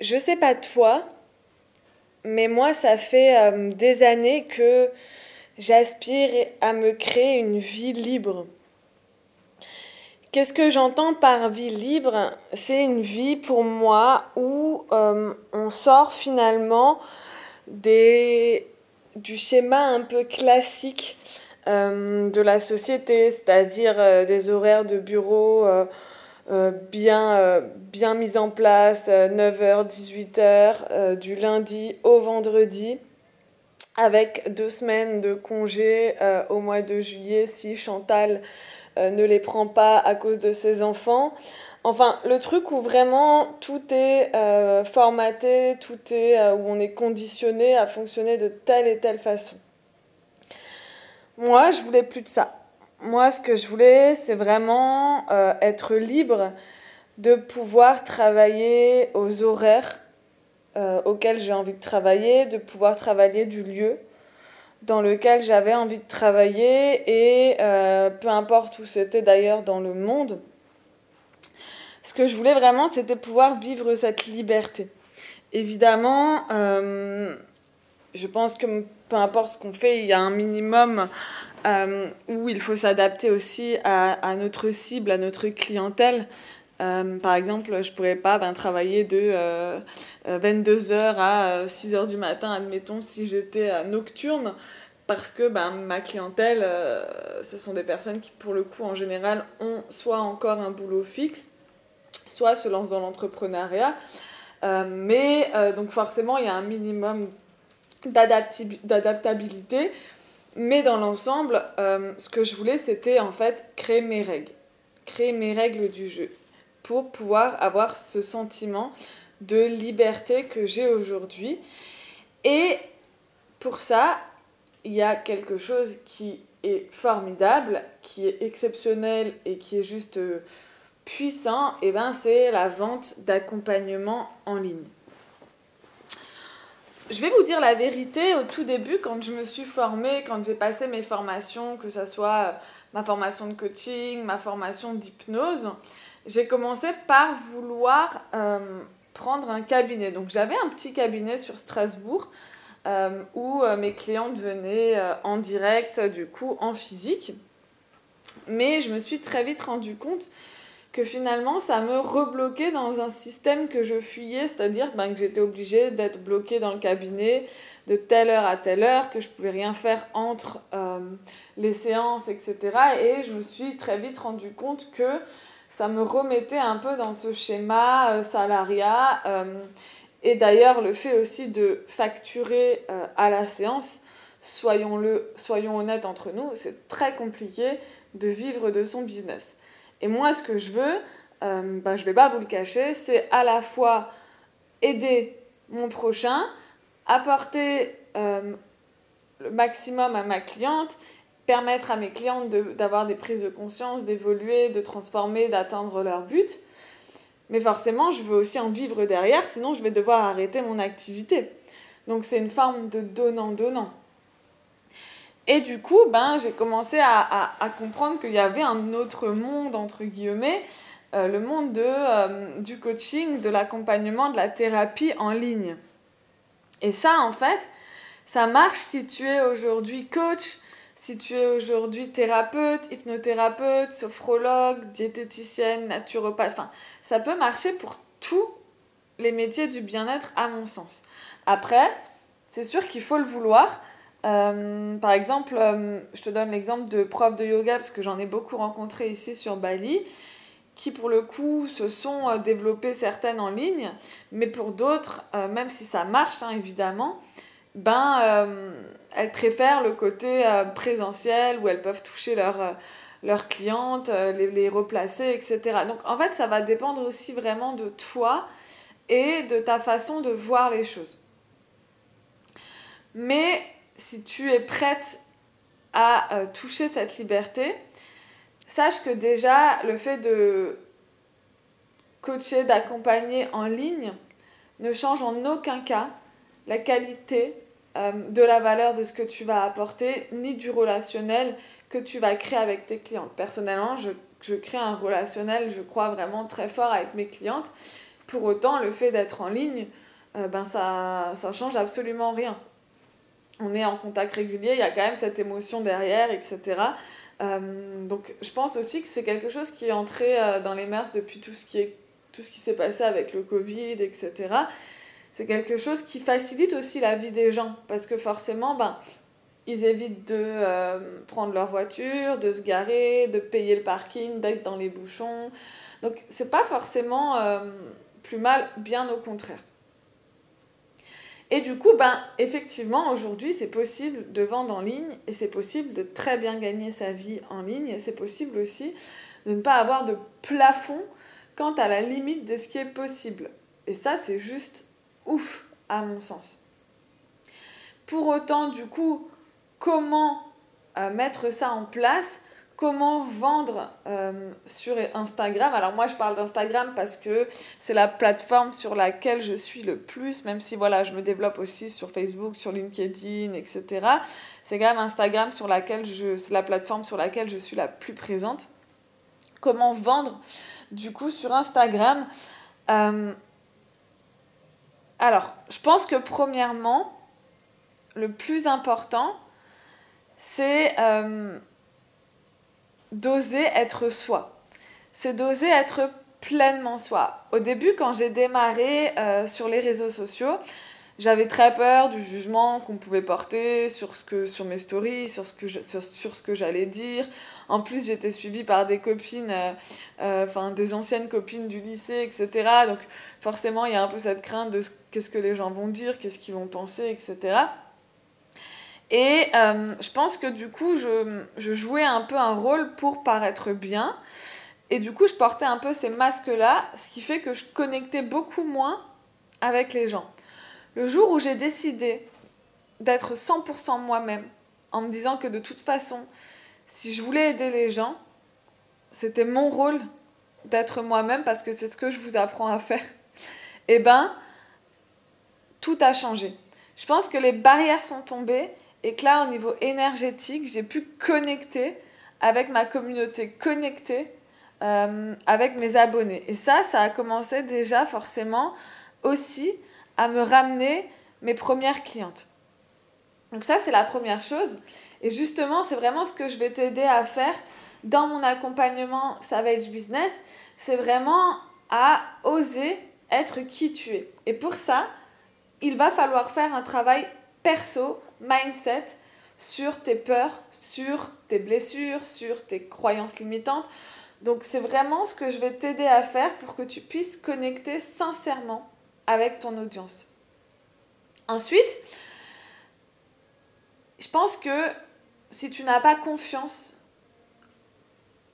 je sais pas toi, mais moi, ça fait euh, des années que j'aspire à me créer une vie libre. Qu'est-ce que j'entends par vie libre? C'est une vie pour moi où euh, on sort finalement du schéma un peu classique euh, de la société, c'est-à-dire des horaires de bureau bien, euh, bien mise en place, 9h, euh, 18h, du lundi au vendredi, avec deux semaines de congé au mois de juillet si Chantal ne les prend pas à cause de ses enfants. Enfin, le truc où vraiment tout est formaté, tout est où on est conditionné à fonctionner de telle et telle façon. Moi, je voulais plus de ça moi, ce que je voulais, c'est vraiment euh, être libre de pouvoir travailler aux horaires euh, auxquels j'ai envie de travailler, de pouvoir travailler du lieu dans lequel j'avais envie de travailler et euh, peu importe où c'était d'ailleurs dans le monde. Ce que je voulais vraiment, c'était pouvoir vivre cette liberté. Évidemment, je pense que peu importe ce qu'on fait, il y a un minimum euh, où il faut s'adapter aussi à, notre cible, à notre clientèle. Euh, par exemple, je ne pourrais pas ben, travailler de 22h euh, à 6h du matin, admettons, si j'étais nocturne, parce que ben, ma clientèle, ce sont des personnes qui, pour le coup, en général, ont soit encore un boulot fixe, soit se lancent dans l'entrepreneuriat. mais donc forcément, il y a un minimum d'adaptabilité mais dans l'ensemble, euh, ce que je voulais, c'était en fait créer mes règles, créer mes règles du jeu, pour pouvoir avoir ce sentiment de liberté que j'ai aujourd'hui. Et pour ça, il y a quelque chose qui est formidable, qui est exceptionnel et qui est juste euh, puissant, et ben c'est la vente d'accompagnement en ligne. Je vais vous dire la vérité, au tout début, quand je me suis formée, quand j'ai passé mes formations, que ce soit euh, ma formation de coaching, ma formation d'hypnose, j'ai commencé par vouloir euh, prendre un cabinet. Donc j'avais un petit cabinet sur Strasbourg euh, où mes clientes venaient en direct, du coup en physique. Mais je me suis très vite rendu compte que finalement ça me rebloquait dans un système que je fuyais, c'est-à-dire ben, que j'étais obligée d'être bloquée dans le cabinet de telle heure à telle heure, que je pouvais rien faire entre euh, les séances, etc. Et je me suis très vite rendu compte que ça me remettait un peu dans ce schéma euh, salariat. Euh, et d'ailleurs, le fait aussi de facturer à la séance, soyons-le, soyons honnêtes entre nous, c'est très compliqué de vivre de son business. Et moi, ce que je veux, euh, ben, je vais pas vous le cacher, c'est à la fois aider mon prochain, apporter euh, le maximum à ma cliente, permettre à mes clientes d'avoir des prises de conscience, d'évoluer, de transformer, d'atteindre leur but. Mais forcément, je veux aussi en vivre derrière, sinon je vais devoir arrêter mon activité. Donc c'est une forme de donnant-donnant. Et du coup, ben, j'ai commencé à, à, comprendre qu'il y avait un autre monde, entre guillemets, euh, le monde de, euh, du coaching, de l'accompagnement, de la thérapie en ligne. Et ça, en fait, ça marche si tu es aujourd'hui coach, si tu es aujourd'hui thérapeute, hypnothérapeute, sophrologue, diététicienne, naturopathe. Enfin, ça peut marcher pour tous les métiers du bien-être, à mon sens. Après, c'est sûr qu'il faut le vouloir. Euh, par exemple, euh, je te donne l'exemple de profs de yoga, parce que j'en ai beaucoup rencontré ici sur Bali, qui pour le coup se sont euh, développées certaines en ligne, mais pour d'autres, même si ça marche hein, évidemment, ben, elles préfèrent le côté présentiel où elles peuvent toucher leurs clientes, les, les, replacer, etc. Donc en fait, ça va dépendre aussi vraiment de toi et de ta façon de voir les choses. Mais si tu es prête à euh, toucher cette liberté, sache que déjà le fait de coacher, d'accompagner en ligne ne change en aucun cas la qualité euh, de la valeur de ce que tu vas apporter, ni du relationnel que tu vas créer avec tes clientes. Personnellement, je, je crée un relationnel, je crois vraiment très fort avec mes clientes. Pour autant, le fait d'être en ligne, euh, ben ça, ça change absolument rien. On est en contact régulier, il y a quand même cette émotion derrière, etc. Euh, donc je pense aussi que c'est quelque chose qui est entré euh, dans les mœurs depuis tout ce qui est tout ce qui s'est passé avec le Covid, etc. C'est quelque chose qui facilite aussi la vie des gens parce que forcément, ben, ils évitent de prendre leur voiture, de se garer, de payer le parking, d'être dans les bouchons. Donc c'est pas forcément plus mal, bien au contraire. Et du coup, ben, effectivement, aujourd'hui, c'est possible de vendre en ligne et c'est possible de très bien gagner sa vie en ligne et c'est possible aussi de ne pas avoir de plafond quant à la limite de ce qui est possible. Et ça, c'est juste ouf, à mon sens. Pour autant, du coup, comment euh, mettre ça en place? Comment vendre euh, sur Instagram. Alors moi je parle d'Instagram parce que c'est la plateforme sur laquelle je suis le plus, même si voilà je me développe aussi sur Facebook, sur LinkedIn, etc. C'est quand même Instagram sur laquelle je, c'est la plateforme sur laquelle je suis la plus présente. Comment vendre du coup sur Instagram euh, Alors je pense que premièrement le plus important c'est euh, d'oser être soi. C'est d'oser être pleinement soi. Au début, quand j'ai démarré euh, sur les réseaux sociaux, j'avais très peur du jugement qu'on pouvait porter sur, ce que, sur mes stories, sur ce que, j'allais dire. En plus, j'étais suivie par des copines, euh, euh, des anciennes copines du lycée, etc. Donc forcément, il y a un peu cette crainte de qu'est-ce que les gens vont dire, qu'est-ce qu'ils vont penser, etc. Et euh, je pense que du coup, je, je, jouais un peu un rôle pour paraître bien. Et du coup, je portais un peu ces masques-là, ce qui fait que je connectais beaucoup moins avec les gens. Le jour où j'ai décidé d'être 100% moi-même, en me disant que de toute façon, si je voulais aider les gens, c'était mon rôle d'être moi-même parce que c'est ce que je vous apprends à faire. Et eh ben, tout a changé. Je pense que les barrières sont tombées et que là, au niveau énergétique, j'ai pu connecter avec ma communauté, connecter euh, avec mes abonnés. Et ça, ça a commencé déjà forcément aussi à me ramener mes premières clientes. Donc ça, c'est la première chose. Et justement, c'est vraiment ce que je vais t'aider à faire dans mon accompagnement Savage Business. C'est vraiment à oser être qui tu es. Et pour ça, il va falloir faire un travail perso mindset sur tes peurs, sur tes blessures, sur tes croyances limitantes. Donc c'est vraiment ce que je vais t'aider à faire pour que tu puisses connecter sincèrement avec ton audience. Ensuite, je pense que si tu n'as pas confiance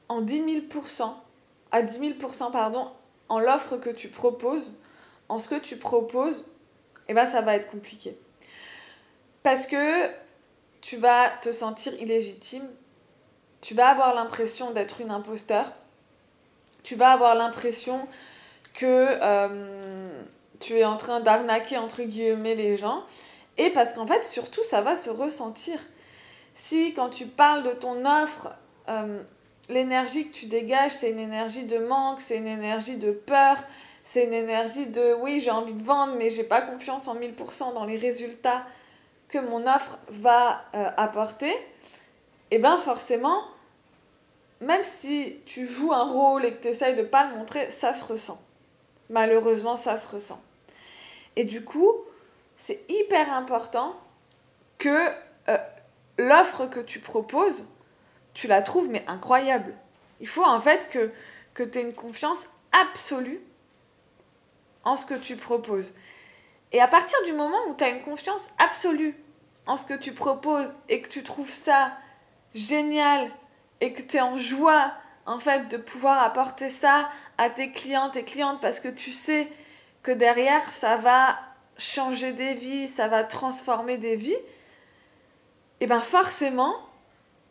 en 10 000%, à 10 000%, pardon, en l'offre que tu proposes, en ce que tu proposes, eh ben ça va être compliqué. Parce que tu vas te sentir illégitime, tu vas avoir l'impression d'être une imposteur, tu vas avoir l'impression que euh, tu es en train d'arnaquer entre guillemets les gens, et parce qu'en fait surtout ça va se ressentir. Si quand tu parles de ton offre, euh, l'énergie que tu dégages, c'est une énergie de manque, c'est une énergie de peur, c'est une énergie de oui j'ai envie de vendre mais j'ai pas confiance en 1000% dans les résultats mon offre va euh, apporter, et eh bien forcément, même si tu joues un rôle et que tu essayes de pas le montrer, ça se ressent. Malheureusement, ça se ressent. Et du coup, c'est hyper important que euh, l'offre que tu proposes, tu la trouves mais incroyable. Il faut en fait que, que tu aies une confiance absolue en ce que tu proposes. Et à partir du moment où tu as une confiance absolue en ce que tu proposes et que tu trouves ça génial et que tu es en joie en fait de pouvoir apporter ça à tes clientes et clientes parce que tu sais que derrière ça va changer des vies, ça va transformer des vies, et bien forcément,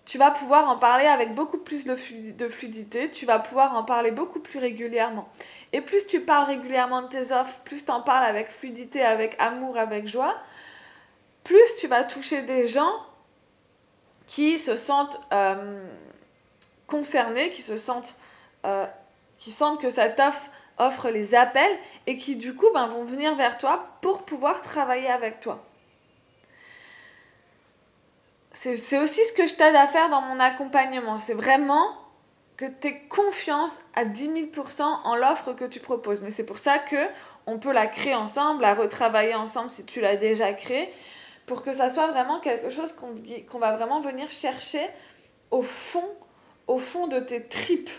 tu vas pouvoir en parler avec beaucoup plus de fluidité, tu vas pouvoir en parler beaucoup plus régulièrement. Et plus tu parles régulièrement de tes offres, plus tu en parles avec fluidité, avec amour, avec joie, plus tu vas toucher des gens qui se sentent euh, concernés, qui se sentent, euh, sentent que cette offre offre les appels et qui du coup ben, vont venir vers toi pour pouvoir travailler avec toi. C'est aussi ce que je t'aide à faire dans mon accompagnement. C'est vraiment que tu aies confiance à 10 000% en l'offre que tu proposes. Mais c'est pour ça que on peut la créer ensemble, la retravailler ensemble si tu l'as déjà créée, pour que ça soit vraiment quelque chose qu'on va vraiment venir chercher au fond, au fond de tes tripes.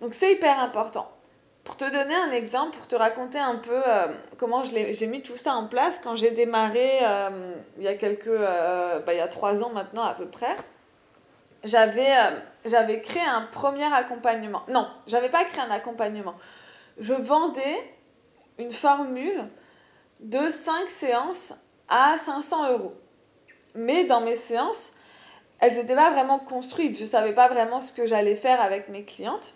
Donc c'est hyper important. Pour te donner un exemple, pour te raconter un peu euh, comment j'ai mis tout ça en place quand j'ai démarré euh, il y a quelques, euh, bah, il y a trois ans maintenant à peu près, j'avais j'avais créé un premier accompagnement. Non, j'avais pas créé un accompagnement. Je vendais une formule de 5 séances à 500 euros. Mais dans mes séances, elles n'étaient pas vraiment construites. Je ne savais pas vraiment ce que j'allais faire avec mes clientes.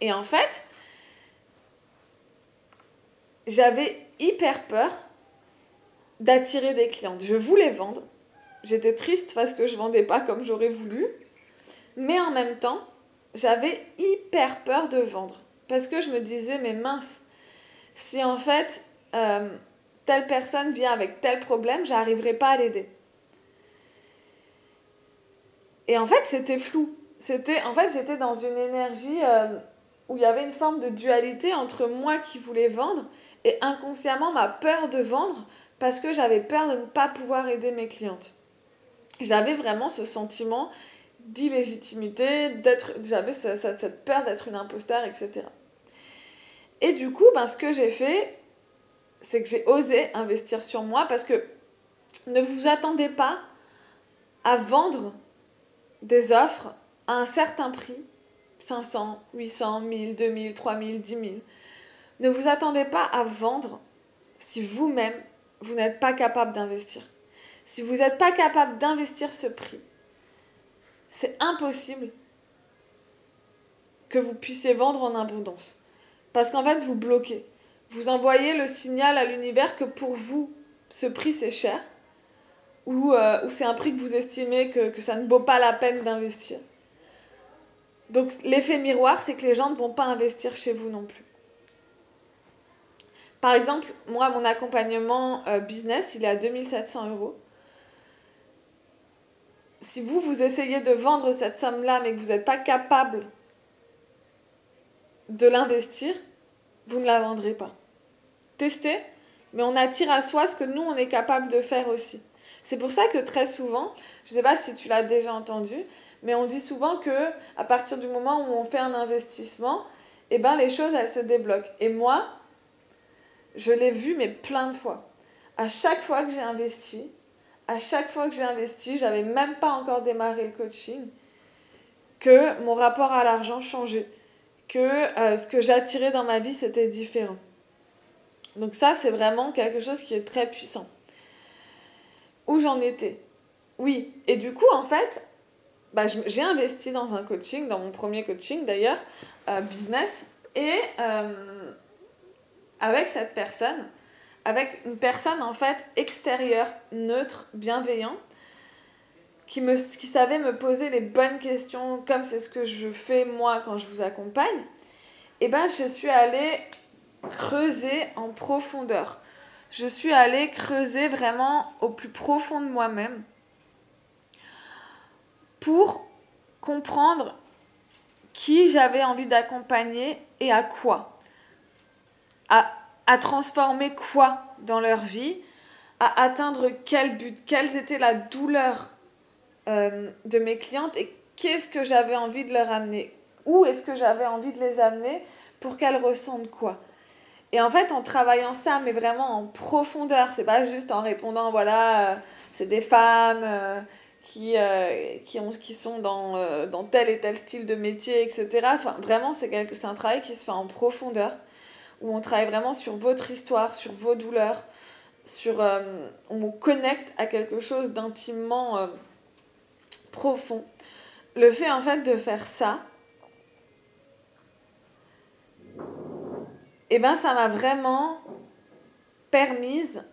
Et en fait, j'avais hyper peur d'attirer des clientes. Je voulais vendre. J'étais triste parce que je vendais pas comme j'aurais voulu. Mais en même temps, j'avais hyper peur de vendre. Parce que je me disais, mais mince, si en fait, euh, telle personne vient avec tel problème, j'arriverai pas à l'aider. Et en fait, c'était flou. C'était, en fait, j'étais dans une énergie euh, où il y avait une forme de dualité entre moi qui voulais vendre et inconsciemment ma peur de vendre parce que j'avais peur de ne pas pouvoir aider mes clientes. J'avais vraiment ce sentiment d'illégitimité, d'être, j'avais cette peur d'être une imposteur, etc. Et du coup, ben, ce que j'ai fait, c'est que j'ai osé investir sur moi parce que ne vous attendez pas à vendre des offres à un certain prix 500, 800, 1000, 2000, 3000, 10 000. Ne vous attendez pas à vendre si vous-même, vous, n'êtes pas capable d'investir. Si vous n'êtes pas capable d'investir ce prix, c'est impossible que vous puissiez vendre en abondance. Parce qu'en fait, vous bloquez. Vous envoyez le signal à l'univers que pour vous, ce prix c'est cher, ou, euh, c'est un prix que vous estimez que, ça ne vaut pas la peine d'investir. Donc l'effet miroir, c'est que les gens ne vont pas investir chez vous non plus. Par exemple, moi, mon accompagnement euh, business, il est à 2700 euros. Si vous, vous essayez de vendre cette somme-là, mais que vous n'êtes pas capable de l'investir, vous ne la vendrez pas. Testez, mais on attire à soi ce que nous, on est capable de faire aussi. C'est pour ça que très souvent, je ne sais pas si tu l'as déjà entendu, mais on dit souvent que à partir du moment où on fait un investissement, eh ben les choses elles se débloquent. Et moi, je l'ai vu mais plein de fois. À chaque fois que j'ai investi, à chaque fois que j'ai investi, j'avais même pas encore démarré le coaching, que mon rapport à l'argent changeait, que euh, ce que j'attirais dans ma vie c'était différent. Donc ça c'est vraiment quelque chose qui est très puissant. Où j'en étais Oui, et du coup en fait, bah, j'ai investi dans un coaching, dans mon premier coaching d'ailleurs, euh, business, et euh, avec cette personne, avec une personne en fait extérieure, neutre, bienveillant, qui, me, qui savait me poser les bonnes questions, comme c'est ce que je fais moi quand je vous accompagne, et ben je suis allée creuser en profondeur. Je suis allée creuser vraiment au plus profond de moi-même pour comprendre qui j'avais envie d'accompagner et à quoi. À, à, transformer quoi dans leur vie, à atteindre quel but, quelles étaient la douleur euh, de mes clientes et qu'est-ce que j'avais envie de leur amener, où est-ce que j'avais envie de les amener pour qu'elles ressentent quoi? Et en fait, en travaillant ça, mais vraiment en profondeur, c'est pas juste en répondant, voilà, euh, c'est des femmes, euh, qui, qui, ont, qui sont dans, dans tel et tel style de métier, etc. Enfin, vraiment, c'est, un travail qui se fait en profondeur, où on travaille vraiment sur votre histoire, sur vos douleurs, sur, on connecte à quelque chose d'intimement profond. Le fait, en fait, de faire ça, et eh ben, ça m'a vraiment permise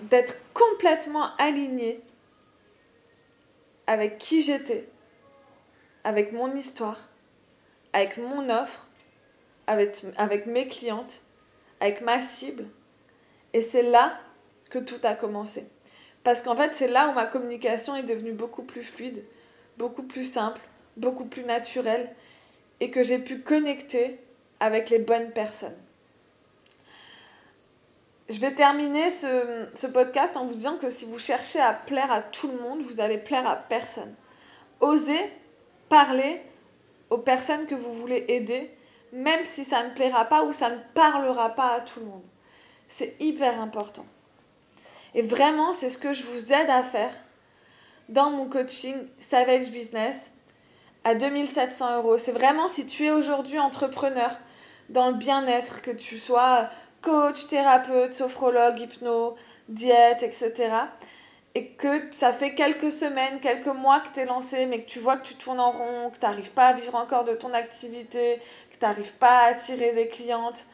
d'être complètement alignée avec qui j'étais, avec mon histoire, avec mon offre, avec, avec mes clientes, avec ma cible. Et c'est là que tout a commencé. Parce qu'en fait, c'est là où ma communication est devenue beaucoup plus fluide, beaucoup plus simple, beaucoup plus naturelle, et que j'ai pu connecter avec les bonnes personnes. Je vais terminer ce, podcast en vous disant que si vous cherchez à plaire à tout le monde, vous allez plaire à personne. Osez parler aux personnes que vous voulez aider, même si ça ne plaira pas ou ça ne parlera pas à tout le monde. C'est hyper important. Et vraiment, c'est ce que je vous aide à faire dans mon coaching Savage Business à 2700 euros. C'est vraiment si tu es aujourd'hui entrepreneur dans le bien-être, que tu sois coach, thérapeute, sophrologue, hypno, diète, etc. Et que ça fait quelques semaines, quelques mois que tu es lancé, mais que tu vois que tu tournes en rond, que tu n'arrives pas à vivre encore de ton activité, que tu n'arrives pas à attirer des clientes.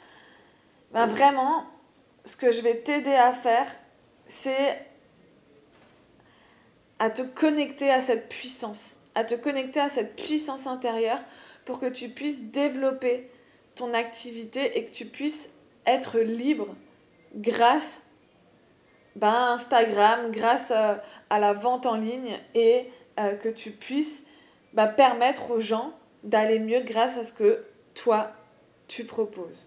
Ben vraiment, ce que je vais t'aider à faire, c'est à te connecter à cette puissance, à te connecter à cette puissance intérieure pour que tu puisses développer ton activité et que tu puisses être libre grâce ben, à Instagram, grâce euh, à la vente en ligne et euh, que tu puisses ben, permettre aux gens d'aller mieux grâce à ce que toi tu proposes.